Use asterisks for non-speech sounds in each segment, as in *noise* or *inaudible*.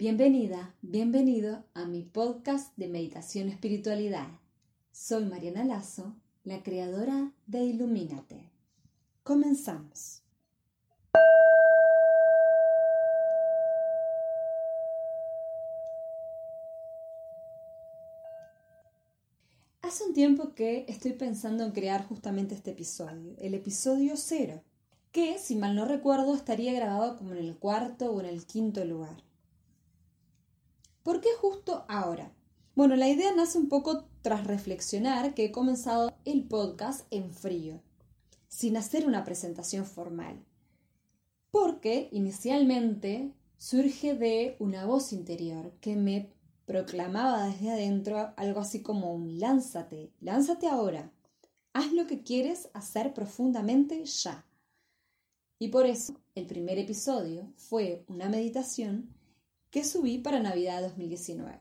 Bienvenida, bienvenido a mi podcast de meditación espiritualidad. Soy Mariana Lazo, la creadora de Ilumínate. Comenzamos. Hace un tiempo que estoy pensando en crear justamente este episodio, el episodio cero, que, si mal no recuerdo, estaría grabado como en el cuarto o en el quinto lugar. ¿Por qué justo ahora? Bueno, la idea nace un poco tras reflexionar que he comenzado el podcast en frío, sin hacer una presentación formal. Porque inicialmente surge de una voz interior que me proclamaba desde adentro algo así como un lánzate, lánzate ahora, haz lo que quieres hacer profundamente ya. Y por eso el primer episodio fue una meditación que subí para Navidad 2019.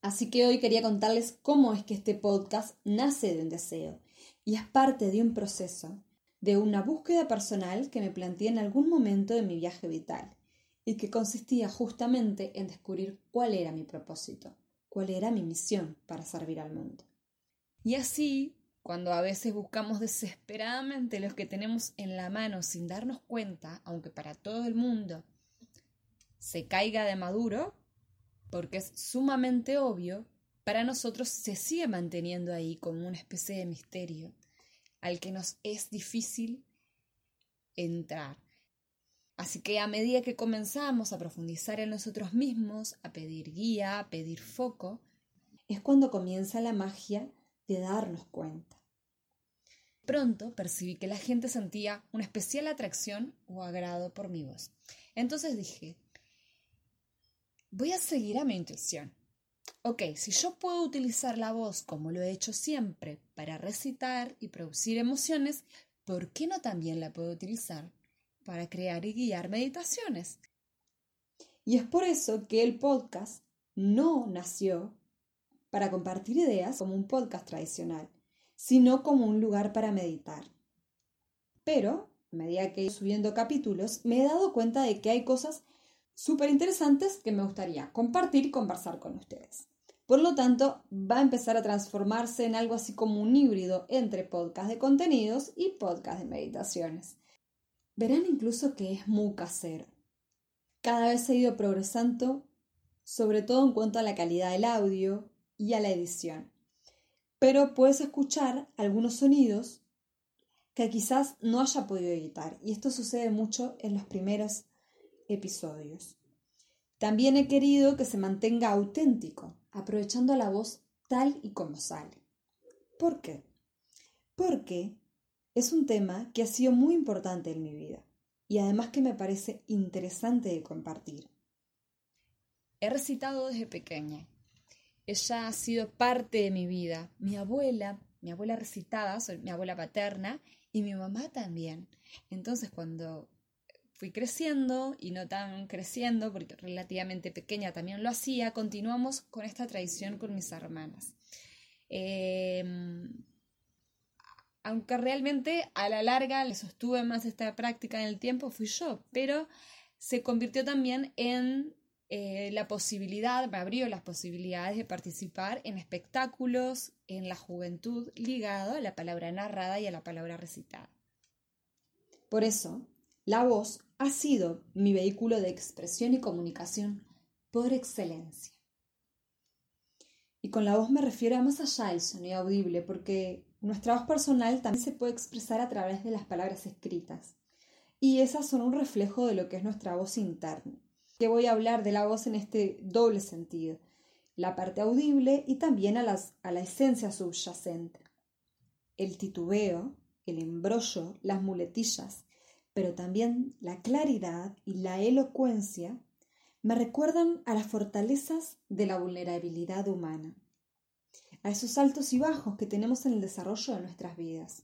Así que hoy quería contarles cómo es que este podcast nace de un deseo y es parte de un proceso, de una búsqueda personal que me planteé en algún momento de mi viaje vital y que consistía justamente en descubrir cuál era mi propósito, cuál era mi misión para servir al mundo. Y así, cuando a veces buscamos desesperadamente los que tenemos en la mano sin darnos cuenta, aunque para todo el mundo se caiga de maduro, porque es sumamente obvio, para nosotros se sigue manteniendo ahí como una especie de misterio al que nos es difícil entrar. Así que a medida que comenzamos a profundizar en nosotros mismos, a pedir guía, a pedir foco, es cuando comienza la magia de darnos cuenta. Pronto percibí que la gente sentía una especial atracción o agrado por mi voz. Entonces dije, voy a seguir a mi intuición. Ok, si yo puedo utilizar la voz como lo he hecho siempre para recitar y producir emociones, ¿por qué no también la puedo utilizar para crear y guiar meditaciones? Y es por eso que el podcast no nació para compartir ideas como un podcast tradicional, sino como un lugar para meditar. Pero, a medida que he ido subiendo capítulos, me he dado cuenta de que hay cosas súper interesantes que me gustaría compartir y conversar con ustedes. Por lo tanto, va a empezar a transformarse en algo así como un híbrido entre podcast de contenidos y podcast de meditaciones. Verán incluso que es muy casero. Cada vez he ido progresando, sobre todo en cuanto a la calidad del audio y a la edición. Pero puedes escuchar algunos sonidos que quizás no haya podido editar, y esto sucede mucho en los primeros episodios. También he querido que se mantenga auténtico, aprovechando la voz tal y como sale. ¿Por qué? Porque es un tema que ha sido muy importante en mi vida y además que me parece interesante de compartir. He recitado desde pequeña. Ella ha sido parte de mi vida. Mi abuela, mi abuela recitaba, soy mi abuela paterna, y mi mamá también. Entonces, cuando fui creciendo y no tan creciendo, porque relativamente pequeña también lo hacía, continuamos con esta tradición con mis hermanas. Em, aunque realmente a la larga le sostuve más esta práctica en el tiempo, fui yo, pero se convirtió también en eh, la posibilidad, me abrió las posibilidades de participar en espectáculos en la juventud ligado a la palabra narrada y a la palabra recitada. Por eso, la voz ha sido mi vehículo de expresión y comunicación por excelencia. Y con la voz me refiero a más allá del sonido audible, porque nuestra voz personal también se puede expresar a través de las palabras escritas. Y esas son un reflejo de lo que es nuestra voz interna. Que voy a hablar de la voz en este doble sentido, la parte audible y también a, la esencia subyacente. El titubeo, el embrollo, las muletillas, pero también la claridad y la elocuencia me recuerdan a las fortalezas de la vulnerabilidad humana, a esos altos y bajos que tenemos en el desarrollo de nuestras vidas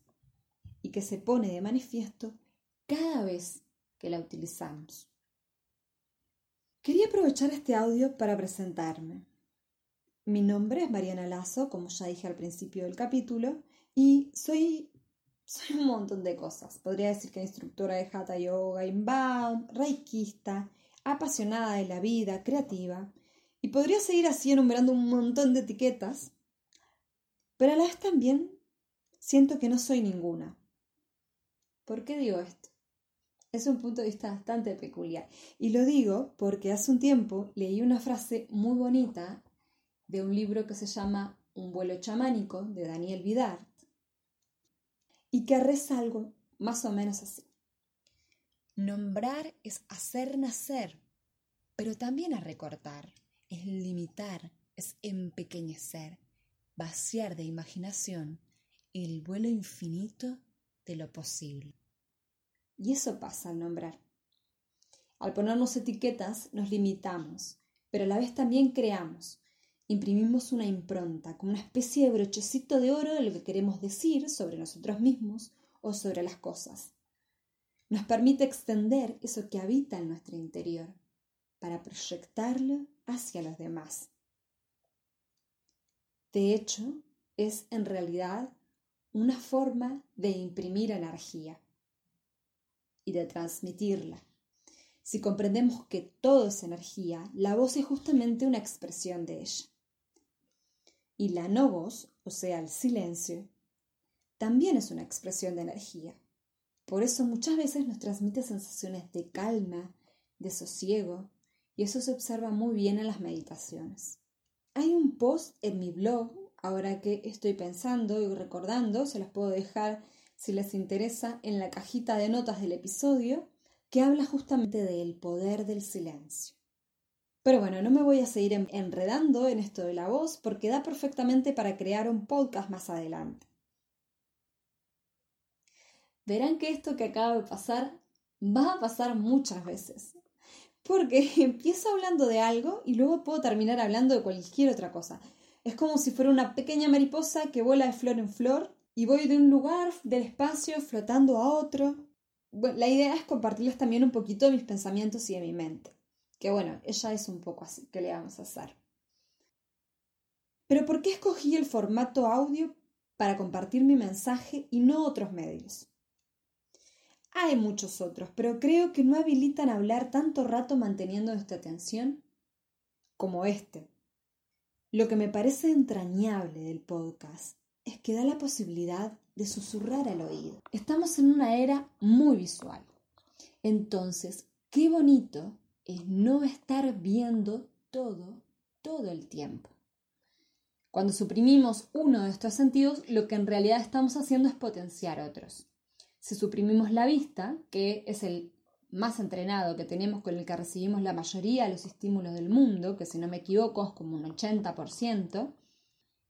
y que se pone de manifiesto cada vez que la utilizamos. Quería aprovechar este audio para presentarme. Mi nombre es Mariana Lazo, como ya dije al principio del capítulo, y soy soy un montón de cosas. Podría decir que instructora de Hatha Yoga Inbound, reikista, apasionada de la vida, creativa, y podría seguir así enumerando un montón de etiquetas, pero a la vez también siento que no soy ninguna. ¿Por qué digo esto? Es un punto de vista bastante peculiar. Y lo digo porque hace un tiempo leí una frase muy bonita de un libro que se llama Un vuelo chamánico de Daniel Vidart y que reza algo más o menos así. Nombrar es hacer nacer, pero también a recortar, es limitar, es empequeñecer, vaciar de imaginación el vuelo infinito de lo posible. Y eso pasa al nombrar. Al ponernos etiquetas nos limitamos, pero a la vez también creamos. Imprimimos una impronta, como una especie de brochecito de oro de lo que queremos decir sobre nosotros mismos o sobre las cosas. Nos permite extender eso que habita en nuestro interior para proyectarlo hacia los demás. De hecho, es en realidad una forma de imprimir energía y de transmitirla. Si comprendemos que todo es energía, la voz es justamente una expresión de ella. Y la no voz, o sea, el silencio, también es una expresión de energía. Por eso muchas veces nos transmite sensaciones de calma, de sosiego, y eso se observa muy bien en las meditaciones. Hay un post en mi blog, ahora que estoy pensando y recordando, se los puedo dejar si les interesa, en la cajita de notas del episodio, que habla justamente del poder del silencio. Pero bueno, no me voy a seguir enredando en esto de la voz porque da perfectamente para crear un podcast más adelante. Verán que esto que acaba de pasar va a pasar muchas veces. Porque *laughs* empiezo hablando de algo y luego puedo terminar hablando de cualquier otra cosa. Es como si fuera una pequeña mariposa que vuela de flor en flor y voy de un lugar del espacio flotando a otro. la idea es compartirles también un poquito de mis pensamientos y de mi mente. Que bueno, ella es un poco así, ¿qué le vamos a hacer? Pero ¿por qué escogí el formato audio para compartir mi mensaje y no otros medios? Hay muchos otros, pero creo que no habilitan hablar tanto rato manteniendo esta atención como este. Lo que me parece entrañable del podcast es que da la posibilidad de susurrar al oído. Estamos en una era muy visual. Entonces, qué bonito es no estar viendo todo, todo el tiempo. Cuando suprimimos uno de estos sentidos, lo que en realidad estamos haciendo es potenciar otros. Si suprimimos la vista, que es el más entrenado que tenemos con el que recibimos la mayoría de los estímulos del mundo, que si no me equivoco es como un 80%,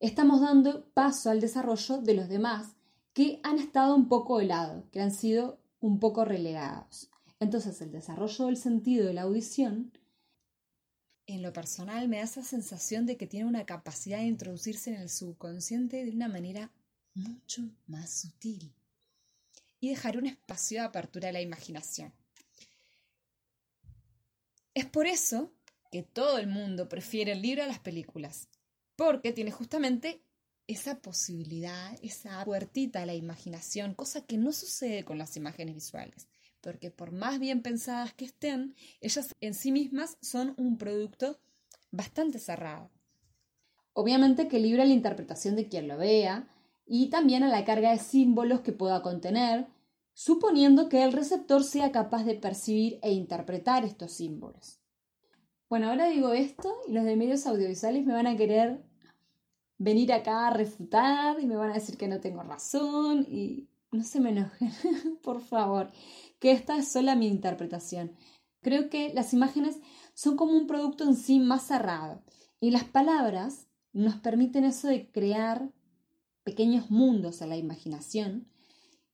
estamos dando paso al desarrollo de los demás que han estado un poco de lado, que han sido un poco relegados. Entonces el desarrollo del sentido de la audición, en lo personal me da esa sensación de que tiene una capacidad de introducirse en el subconsciente de una manera mucho más sutil y dejar un espacio de apertura a la imaginación. Es por eso que todo el mundo prefiere el libro a las películas porque tiene justamente esa posibilidad, esa puertita a la imaginación, cosa que no sucede con las imágenes visuales, porque por más bien pensadas que estén, ellas en sí mismas son un producto bastante cerrado. Obviamente que libre la interpretación de quien lo vea y también a la carga de símbolos que pueda contener, suponiendo que el receptor sea capaz de percibir e interpretar estos símbolos. Bueno, ahora digo esto y los de medios audiovisuales me van a querer venir acá a refutar y me van a decir que no tengo razón y no se me enojen, *laughs* por favor, que esta es sola mi interpretación. Creo que las imágenes son como un producto en sí más cerrado y las palabras nos permiten eso de crear pequeños mundos a la imaginación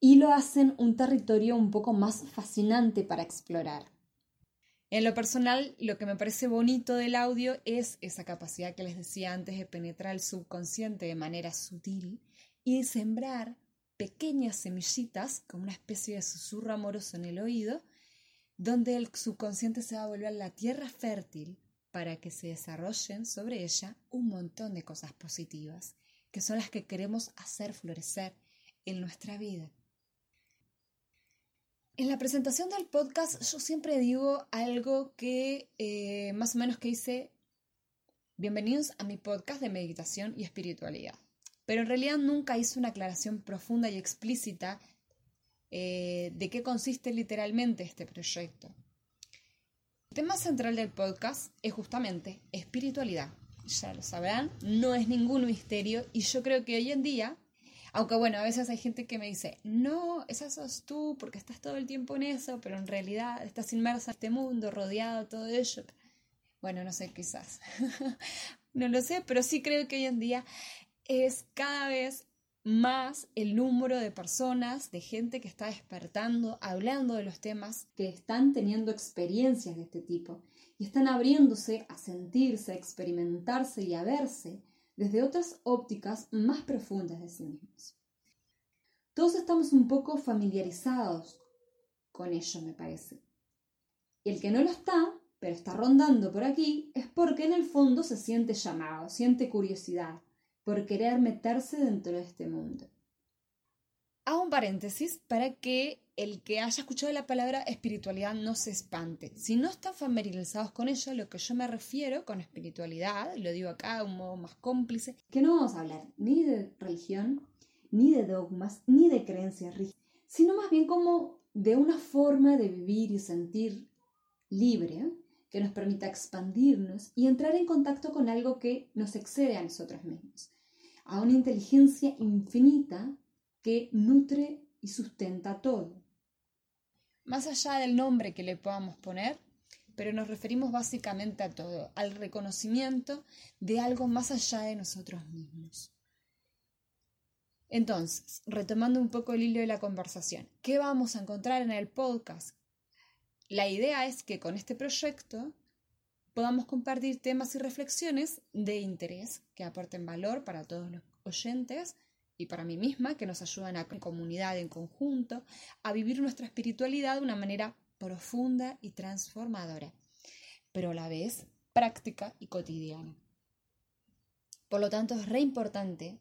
y lo hacen un territorio un poco más fascinante para explorar. En lo personal, lo que me parece bonito del audio es esa capacidad que les decía antes de penetrar el subconsciente de manera sutil y sembrar pequeñas semillitas, como una especie de susurro amoroso en el oído, donde el subconsciente se va a volver la tierra fértil para que se desarrollen sobre ella un montón de cosas positivas, que son las que queremos hacer florecer en nuestra vida. En la presentación del podcast yo siempre digo algo que eh, más o menos que dice, bienvenidos a mi podcast de meditación y espiritualidad. Pero en realidad nunca hice una aclaración profunda y explícita eh, de qué consiste literalmente este proyecto. El tema central del podcast es justamente espiritualidad. Ya lo sabrán, no es ningún misterio y yo creo que hoy en día aunque bueno, a veces hay gente que me dice, no, esa sos tú porque estás todo el tiempo en eso, pero en realidad estás inmersa en este mundo, rodeado de todo ello. Bueno, no sé, quizás. *laughs* no lo sé, pero sí creo que hoy en día es cada vez más el número de personas, de gente que está despertando, hablando de los temas, que están teniendo experiencias de este tipo y están abriéndose a sentirse, a experimentarse y a verse desde otras ópticas más profundas de sí mismos. Todos estamos un poco familiarizados con ello, me parece. Y el que no lo está, pero está rondando por aquí, es porque en el fondo se siente llamado, siente curiosidad por querer meterse dentro de este mundo. Hago un paréntesis para que el que haya escuchado la palabra espiritualidad no se espante. Si no están familiarizados con ello, lo que yo me refiero con espiritualidad, lo digo acá de un modo más cómplice, que no vamos a hablar ni de religión, ni de dogmas, ni de creencias rígidas, sino más bien como de una forma de vivir y sentir libre que nos permita expandirnos y entrar en contacto con algo que nos excede a nosotros mismos, a una inteligencia infinita que nutre y sustenta todo más allá del nombre que le podamos poner, pero nos referimos básicamente a todo, al reconocimiento de algo más allá de nosotros mismos. Entonces, retomando un poco el hilo de la conversación, ¿qué vamos a encontrar en el podcast? La idea es que con este proyecto podamos compartir temas y reflexiones de interés que aporten valor para todos los oyentes y para mí misma, que nos ayudan a comunidad, en conjunto, a vivir nuestra espiritualidad de una manera profunda y transformadora, pero a la vez práctica y cotidiana. Por lo tanto, es re importante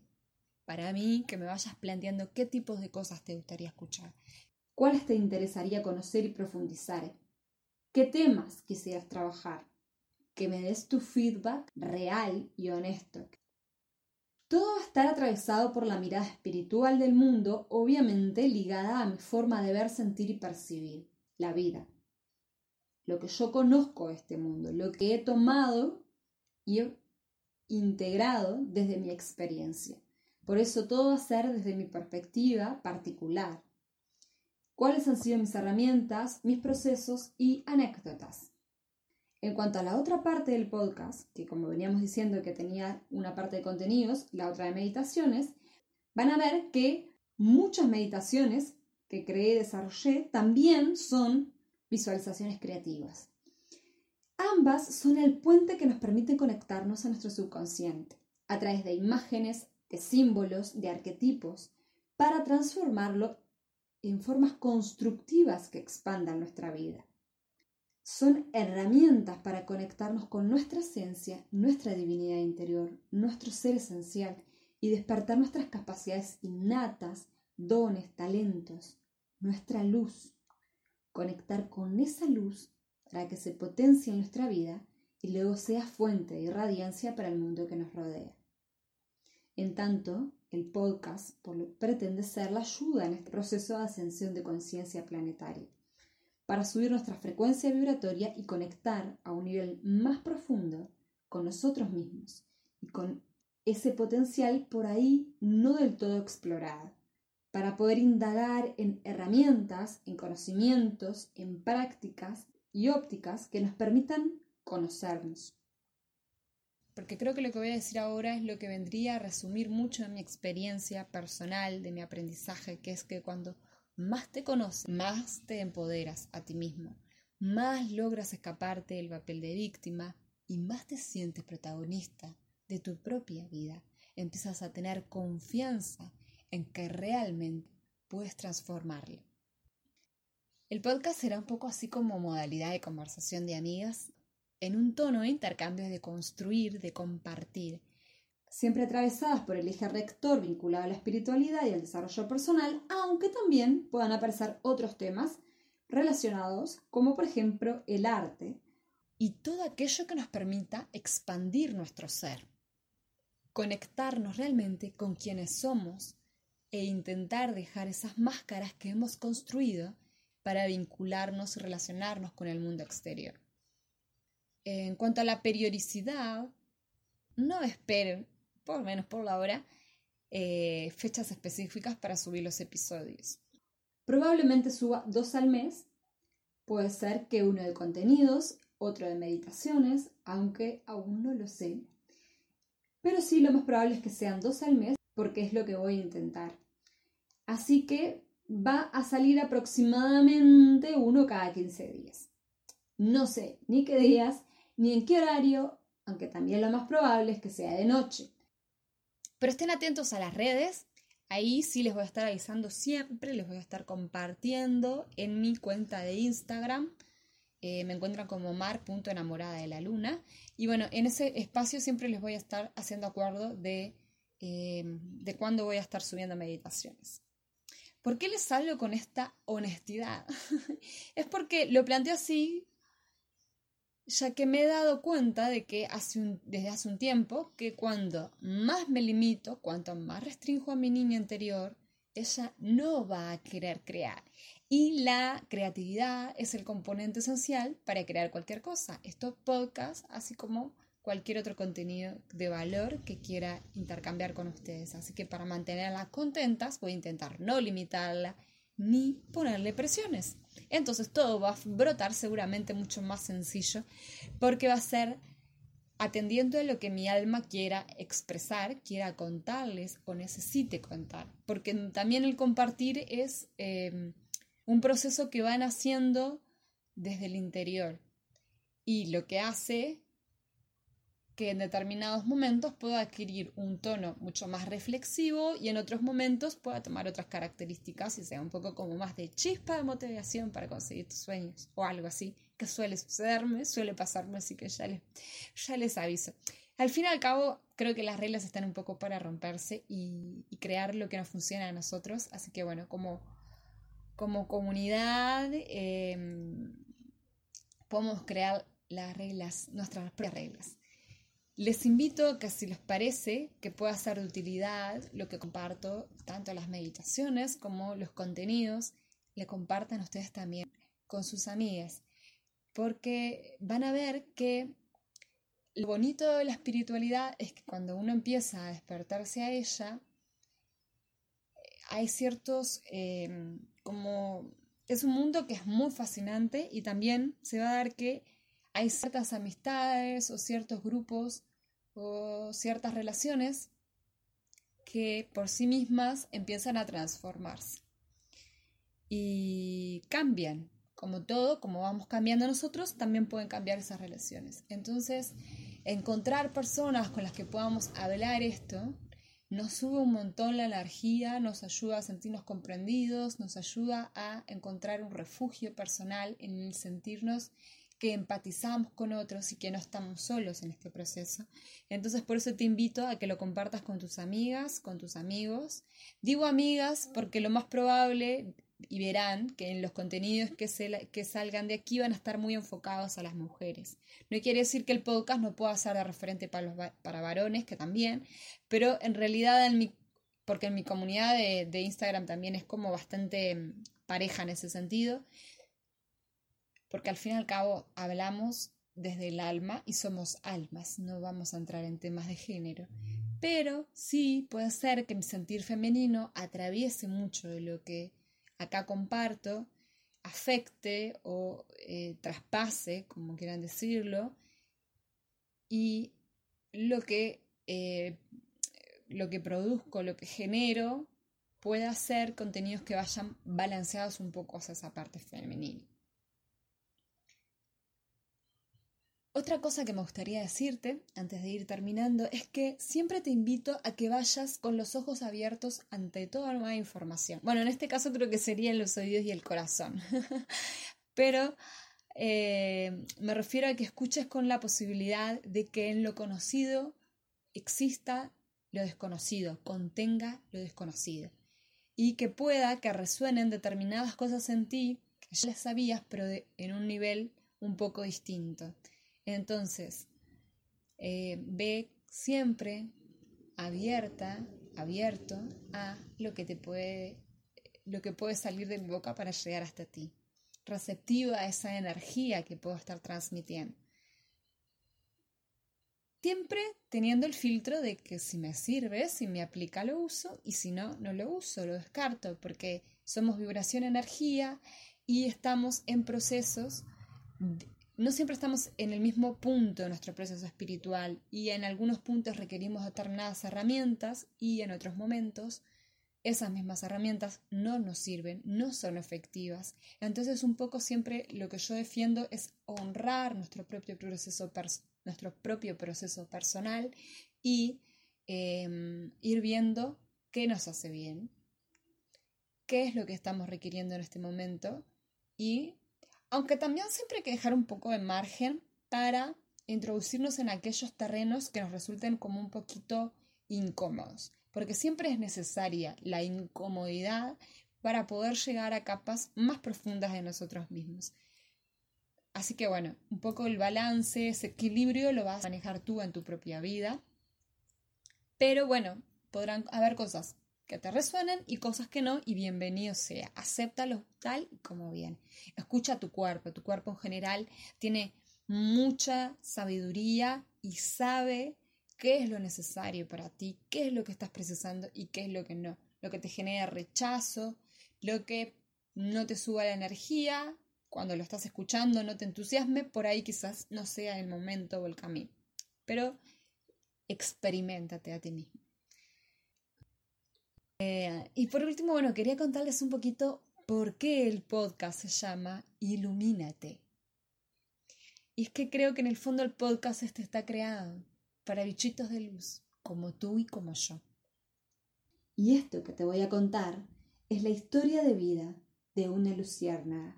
para mí que me vayas planteando qué tipos de cosas te gustaría escuchar, cuáles te interesaría conocer y profundizar, qué temas quisieras trabajar, que me des tu feedback real y honesto, todo va a estar atravesado por la mirada espiritual del mundo, obviamente ligada a mi forma de ver, sentir y percibir la vida. Lo que yo conozco de este mundo, lo que he tomado y he integrado desde mi experiencia. Por eso todo va a ser desde mi perspectiva particular. ¿Cuáles han sido mis herramientas, mis procesos y anécdotas? En cuanto a la otra parte del podcast, que como veníamos diciendo que tenía una parte de contenidos, la otra de meditaciones, van a ver que muchas meditaciones que creé y desarrollé también son visualizaciones creativas. Ambas son el puente que nos permite conectarnos a nuestro subconsciente a través de imágenes, de símbolos, de arquetipos, para transformarlo en formas constructivas que expandan nuestra vida son herramientas para conectarnos con nuestra esencia, nuestra divinidad interior, nuestro ser esencial y despertar nuestras capacidades innatas, dones, talentos, nuestra luz. Conectar con esa luz para que se potencie en nuestra vida y luego sea fuente de radiancia para el mundo que nos rodea. En tanto, el podcast pretende ser la ayuda en este proceso de ascensión de conciencia planetaria para subir nuestra frecuencia vibratoria y conectar a un nivel más profundo con nosotros mismos y con ese potencial por ahí no del todo explorado, para poder indagar en herramientas, en conocimientos, en prácticas y ópticas que nos permitan conocernos. Porque creo que lo que voy a decir ahora es lo que vendría a resumir mucho de mi experiencia personal, de mi aprendizaje, que es que cuando más te conoces, más te empoderas a ti mismo, más logras escaparte del papel de víctima y más te sientes protagonista de tu propia vida. Empiezas a tener confianza en que realmente puedes transformarlo. El podcast será un poco así como modalidad de conversación de amigas, en un tono de intercambios de construir, de compartir, siempre atravesadas por el eje rector vinculado a la espiritualidad y al desarrollo personal, aunque también puedan aparecer otros temas relacionados como por ejemplo el arte y todo aquello que nos permita expandir nuestro ser, conectarnos realmente con quienes somos e intentar dejar esas máscaras que hemos construido para vincularnos y relacionarnos con el mundo exterior. En cuanto a la periodicidad, no esperen, por lo menos por la hora, eh, fechas específicas para subir los episodios. Probablemente suba dos al mes. Puede ser que uno de contenidos, otro de meditaciones, aunque aún no lo sé. Pero sí, lo más probable es que sean dos al mes porque es lo que voy a intentar. Así que va a salir aproximadamente uno cada 15 días. No sé ni qué días ni en qué horario, aunque también lo más probable es que sea de noche. Pero estén atentos a las redes, ahí sí les voy a estar avisando siempre, les voy a estar compartiendo en mi cuenta de Instagram. Eh, me encuentran como mar.enamorada de la luna. Y bueno, en ese espacio siempre les voy a estar haciendo acuerdo de, eh, de cuándo voy a estar subiendo meditaciones. ¿Por qué les hablo con esta honestidad? *laughs* es porque lo planteo así ya que me he dado cuenta de que hace desde hace un tiempo que cuando más me limito, cuanto más restringo a mi niña interior, ella no va a querer crear. Y la creatividad es el componente esencial para crear cualquier cosa. Estos podcasts, así como cualquier otro contenido de valor que quiera intercambiar con ustedes. Así que para mantenerlas contentas voy a intentar no limitarla ni ponerle presiones. Entonces todo va a brotar seguramente mucho más sencillo porque va a ser atendiendo a lo que mi alma quiera expresar, quiera contarles o necesite contar. Porque también el compartir es em, un proceso que van haciendo desde el interior. Y lo que hace que en determinados momentos pueda adquirir un tono mucho más reflexivo y en otros momentos pueda tomar otras características y sea un poco como más de chispa de motivación para conseguir tus sueños o algo así, que suele sucederme, suele pasarme, así que ya les, ya les aviso. Al fin y al cabo, creo que las reglas están un poco para romperse y, crear lo que nos funciona a nosotros, así que bueno, como, como comunidad em, podemos crear las reglas, nuestras propias reglas. Les invito a que si les parece que pueda ser de utilidad lo que comparto, tanto las meditaciones como los contenidos, le compartan ustedes también con sus amigas, porque van a ver que lo bonito de la espiritualidad es que cuando uno empieza a despertarse a ella, hay ciertos, em, como es un mundo que es muy fascinante y también se va a dar que hay ciertas amistades o ciertos grupos o ciertas relaciones que por sí mismas empiezan a transformarse y cambian. Como todo, como vamos cambiando nosotros, también pueden cambiar esas relaciones. Entonces, encontrar personas con las que podamos hablar esto nos sube un montón la energía, nos ayuda a sentirnos comprendidos, nos ayuda a encontrar un refugio personal en sentirnos que empatizamos con otros y que no estamos solos en este proceso. Entonces por eso te invito a que lo compartas con tus amigas, con tus amigos. Digo amigas porque lo más probable, y verán que en los contenidos que, se, que salgan de aquí van a estar muy enfocados a las mujeres. No quiere decir que el podcast no pueda ser de referente para, los, para varones, que también, pero en realidad porque en mi comunidad de, de Instagram también es como bastante mm, pareja en ese sentido porque al fin y al cabo hablamos desde el alma y somos almas, no vamos a entrar en temas de género. Pero sí puede ser que mi sentir femenino atraviese mucho de lo que acá comparto, afecte o eh, traspase, como quieran decirlo, y lo que, eh, lo que produzco, lo que genero, pueda ser contenidos que vayan balanceados un poco hacia esa parte femenina. Otra cosa que me gustaría decirte, antes de ir terminando, es que siempre te invito a que vayas con los ojos abiertos ante toda nueva información. Bueno, en este caso creo que serían los oídos y el corazón. *laughs* Pero eh, me refiero a que escuches con la posibilidad de que en lo conocido exista lo desconocido, contenga lo desconocido. Y que pueda que resuenen determinadas cosas en ti ya las sabías, pero en un nivel un poco distinto. Entonces, eh, ve siempre abierta, abierto a lo que te puede, lo que puede salir de mi boca para llegar hasta ti, receptiva a esa energía que puedo estar transmitiendo. Siempre teniendo el filtro de que si me sirve, si me aplica, lo uso y si no, no lo uso, lo descarto, porque somos vibración energía y estamos en procesos no siempre estamos en el mismo punto de nuestro proceso espiritual y en algunos puntos requerimos determinadas herramientas y en otros momentos esas mismas herramientas no nos sirven, no son efectivas. Entonces un poco siempre lo que yo defiendo es honrar nuestro propio proceso, nuestro propio proceso personal y em, ir viendo qué nos hace bien, qué es lo que estamos requiriendo en este momento y aunque también siempre hay que dejar un poco de margen para introducirnos en aquellos terrenos que nos resulten como un poquito incómodos, porque siempre es necesaria la incomodidad para poder llegar a capas más profundas de nosotros mismos. Así que bueno, un poco el balance, ese equilibrio lo vas a manejar tú en tu propia vida. Pero bueno, podrán haber cosas que te resuenen y cosas que no, y bienvenido sea. Acéptalo tal y como bien. Escucha tu cuerpo. Tu cuerpo en general tiene mucha sabiduría y sabe qué es lo necesario para ti, qué es lo que estás precisando y qué es lo que no. Lo que te genera rechazo, lo que no te suba la energía, cuando lo estás escuchando no te entusiasme, por ahí quizás no sea el momento o el camino. Pero experimentate a ti mismo. Eh, y por último, bueno, quería contarles un poquito por qué el podcast se llama Ilumínate. Y es que creo que en el fondo el podcast este está creado para bichitos de luz, como tú y como yo. Y esto que te voy a contar es la historia de vida de una luciérnaga,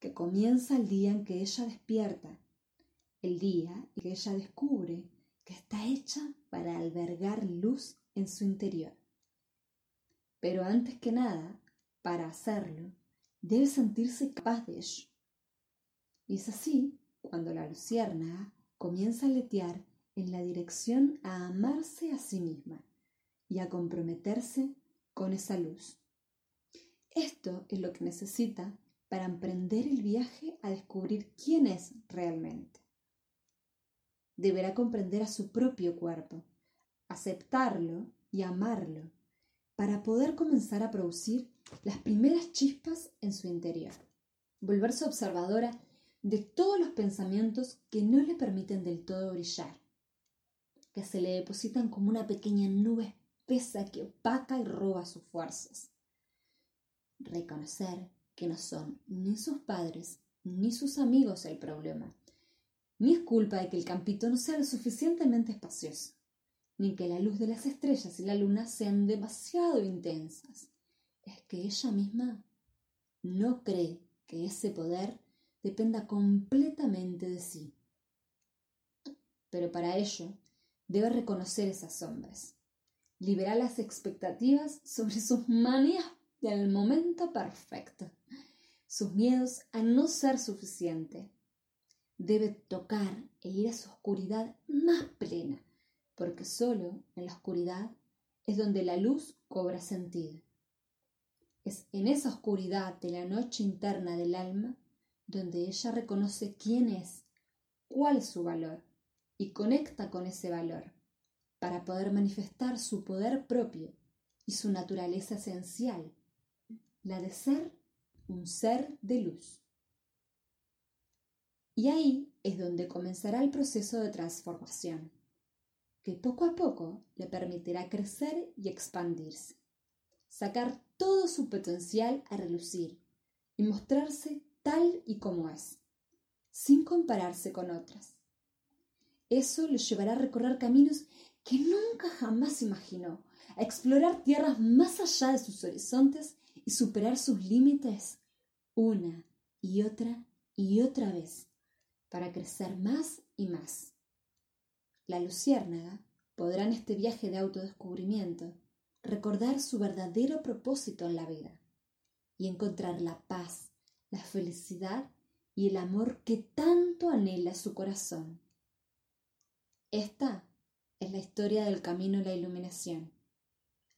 que comienza el día en que ella despierta, el día en que ella descubre que está hecha para albergar luz en su interior. Pero antes que nada, para hacerlo, debe sentirse capaz de ello. Y es así cuando la luciérnaga comienza a letear en la dirección a amarse a sí misma y a comprometerse con esa luz. Esto es lo que necesita para emprender el viaje a descubrir quién es realmente. Deberá comprender a su propio cuerpo, aceptarlo y amarlo para poder comenzar a producir las primeras chispas en su interior. Volverse observadora de todos los pensamientos que no le permiten del todo brillar, que se le depositan como una pequeña nube espesa que opaca y roba sus fuerzas. Reconocer que no son ni sus padres ni sus amigos el problema, ni es culpa de que el campito no sea lo suficientemente espacioso ni que la luz de las estrellas y la luna sean demasiado intensas. Es que ella misma no cree que ese poder dependa completamente de sí. Pero para ello debe reconocer esas sombras, liberar las expectativas sobre sus manías del momento perfecto, sus miedos a no ser suficiente. Debe tocar e ir a su oscuridad más plena porque solo en la oscuridad es donde la luz cobra sentido. Es en esa oscuridad de la noche interna del alma donde ella reconoce quién es, cuál es su valor y conecta con ese valor para poder manifestar su poder propio y su naturaleza esencial, la de ser un ser de luz. Y ahí es donde comenzará el proceso de transformación que poco a poco le permitirá crecer y expandirse, sacar todo su potencial a relucir y mostrarse tal y como es, sin compararse con otras. Eso le llevará a recorrer caminos que nunca jamás imaginó, a explorar tierras más allá de sus horizontes y superar sus límites una y otra y otra vez, para crecer más y más. La luciérnaga podrá en este viaje de autodescubrimiento recordar su verdadero propósito en la vida y encontrar la paz, la felicidad y el amor que tanto anhela su corazón. Esta es la historia del camino a la iluminación,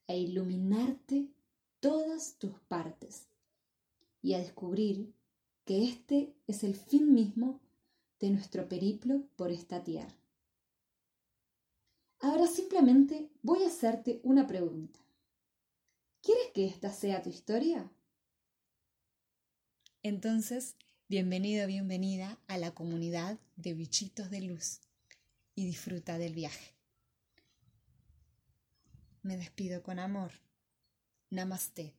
a iluminarte todas tus partes y a descubrir que este es el fin mismo de nuestro periplo por esta tierra. Ahora simplemente voy a hacerte una pregunta. ¿Quieres que esta sea tu historia? Entonces, bienvenido, bienvenida a la comunidad de bichitos de luz y disfruta del viaje. Me despido con amor. Namaste.